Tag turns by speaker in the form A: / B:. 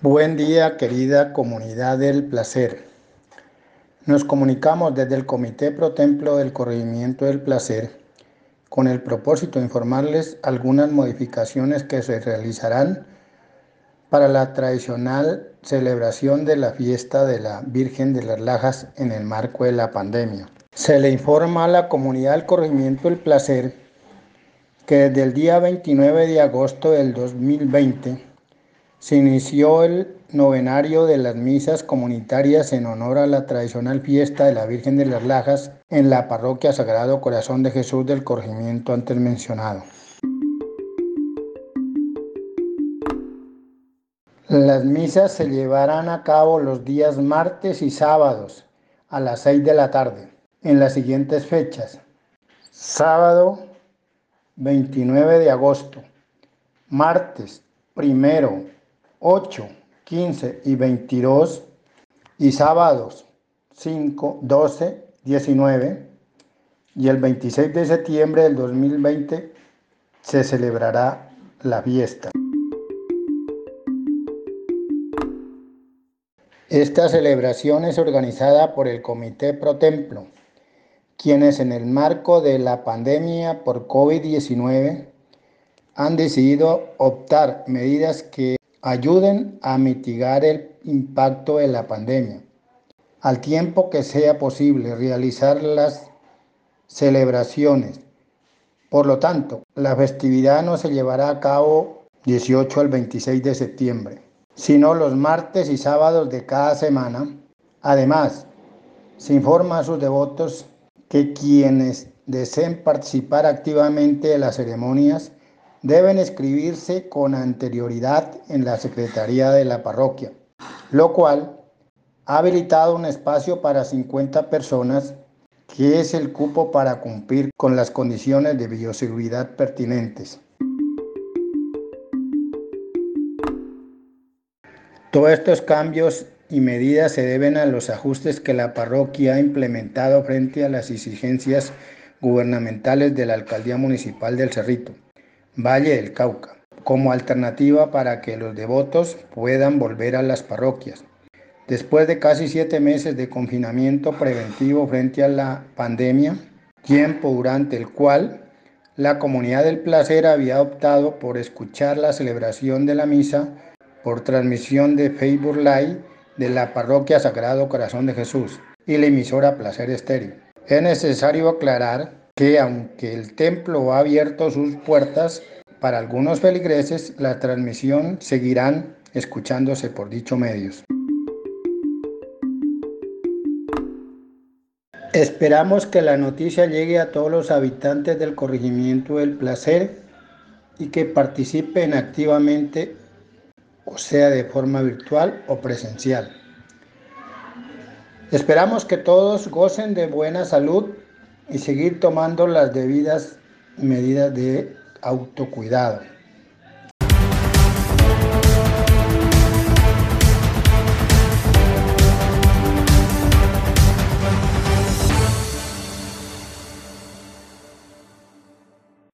A: Buen día, querida comunidad del placer. Nos comunicamos desde el Comité Pro Templo del Corregimiento del Placer con el propósito de informarles algunas modificaciones que se realizarán para la tradicional celebración de la fiesta de la Virgen de las Lajas en el marco de la pandemia. Se le informa a la comunidad del Corregimiento del Placer que desde el día 29 de agosto del 2020 se inició el novenario de las misas comunitarias en honor a la tradicional fiesta de la Virgen de las Lajas en la parroquia Sagrado Corazón de Jesús del corregimiento antes mencionado. Las misas se llevarán a cabo los días martes y sábados a las 6 de la tarde en las siguientes fechas. Sábado 29 de agosto, martes primero 8, 15 y 22 y sábados 5, 12, 19 y el 26 de septiembre del 2020 se celebrará la fiesta. Esta celebración es organizada por el Comité Pro Templo, quienes en el marco de la pandemia por COVID-19 han decidido optar medidas que ayuden a mitigar el impacto de la pandemia. Al tiempo que sea posible realizar las celebraciones. Por lo tanto, la festividad no se llevará a cabo 18 al 26 de septiembre, sino los martes y sábados de cada semana. Además, se informa a sus devotos que quienes deseen participar activamente de las ceremonias deben escribirse con anterioridad en la Secretaría de la Parroquia, lo cual ha habilitado un espacio para 50 personas, que es el cupo para cumplir con las condiciones de bioseguridad pertinentes. Todos estos cambios y medidas se deben a los ajustes que la parroquia ha implementado frente a las exigencias gubernamentales de la Alcaldía Municipal del Cerrito. Valle del Cauca, como alternativa para que los devotos puedan volver a las parroquias. Después de casi siete meses de confinamiento preventivo frente a la pandemia, tiempo durante el cual la comunidad del placer había optado por escuchar la celebración de la misa por transmisión de Facebook Live de la parroquia Sagrado Corazón de Jesús y la emisora Placer Estéreo. Es necesario aclarar que aunque el templo ha abierto sus puertas para algunos feligreses, la transmisión seguirán escuchándose por dichos medios. Esperamos que la noticia llegue a todos los habitantes del corregimiento del placer y que participen activamente, o sea de forma virtual o presencial. Esperamos que todos gocen de buena salud y seguir tomando las debidas medidas de autocuidado.